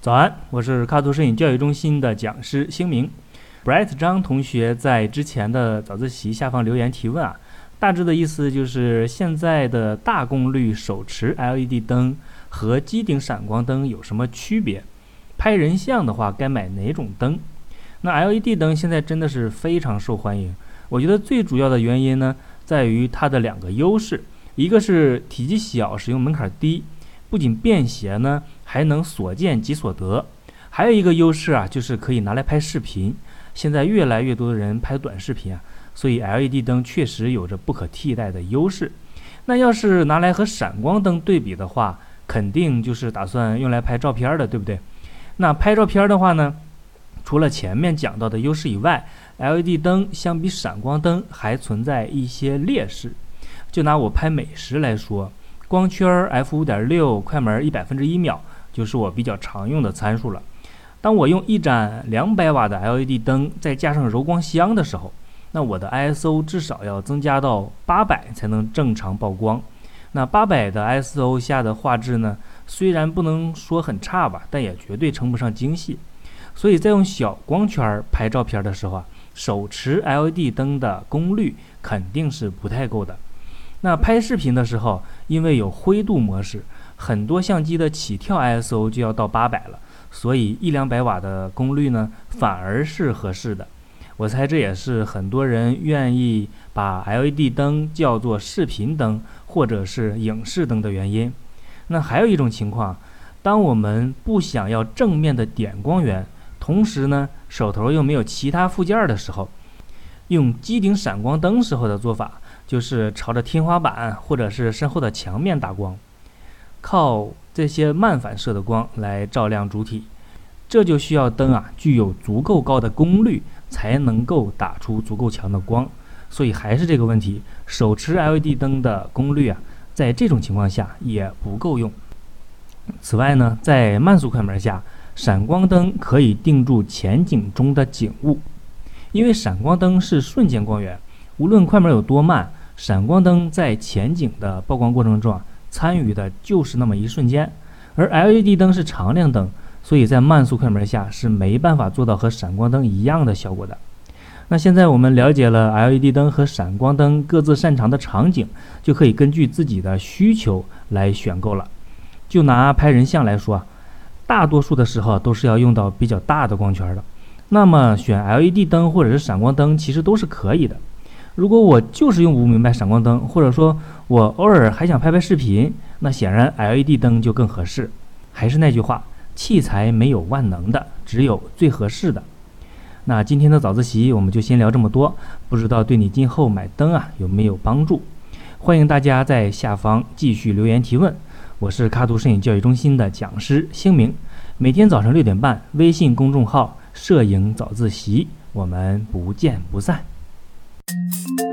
早安，我是卡图摄影教育中心的讲师星明。Bright 张同学在之前的早自习下方留言提问啊，大致的意思就是现在的大功率手持 LED 灯和机顶闪光灯有什么区别？拍人像的话该买哪种灯？那 LED 灯现在真的是非常受欢迎。我觉得最主要的原因呢，在于它的两个优势，一个是体积小，使用门槛低，不仅便携呢，还能所见即所得。还有一个优势啊，就是可以拿来拍视频。现在越来越多的人拍短视频啊，所以 LED 灯确实有着不可替代的优势。那要是拿来和闪光灯对比的话，肯定就是打算用来拍照片的，对不对？那拍照片的话呢，除了前面讲到的优势以外，LED 灯相比闪光灯还存在一些劣势。就拿我拍美食来说，光圈 f 五点六，快门一百分之一秒，就是我比较常用的参数了。当我用一盏两百瓦的 LED 灯，再加上柔光箱的时候，那我的 ISO 至少要增加到八百才能正常曝光。那八百的 ISO 下的画质呢，虽然不能说很差吧，但也绝对称不上精细。所以在用小光圈拍照片的时候啊，手持 LED 灯的功率肯定是不太够的。那拍视频的时候，因为有灰度模式，很多相机的起跳 ISO 就要到八百了。所以一两百瓦的功率呢，反而是合适的。我猜这也是很多人愿意把 LED 灯叫做视频灯或者是影视灯的原因。那还有一种情况，当我们不想要正面的点光源，同时呢手头又没有其他附件的时候，用机顶闪光灯时候的做法，就是朝着天花板或者是身后的墙面打光，靠。这些慢反射的光来照亮主体，这就需要灯啊具有足够高的功率，才能够打出足够强的光。所以还是这个问题，手持 LED 灯的功率啊，在这种情况下也不够用。此外呢，在慢速快门下，闪光灯可以定住前景中的景物，因为闪光灯是瞬间光源，无论快门有多慢，闪光灯在前景的曝光过程中啊。参与的就是那么一瞬间，而 LED 灯是常亮灯，所以在慢速快门下是没办法做到和闪光灯一样的效果的。那现在我们了解了 LED 灯和闪光灯各自擅长的场景，就可以根据自己的需求来选购了。就拿拍人像来说啊，大多数的时候都是要用到比较大的光圈的，那么选 LED 灯或者是闪光灯其实都是可以的。如果我就是用不明白闪光灯，或者说我偶尔还想拍拍视频，那显然 LED 灯就更合适。还是那句话，器材没有万能的，只有最合适的。那今天的早自习我们就先聊这么多，不知道对你今后买灯啊有没有帮助？欢迎大家在下方继续留言提问。我是卡图摄影教育中心的讲师星明，每天早上六点半，微信公众号“摄影早自习”，我们不见不散。Thank you.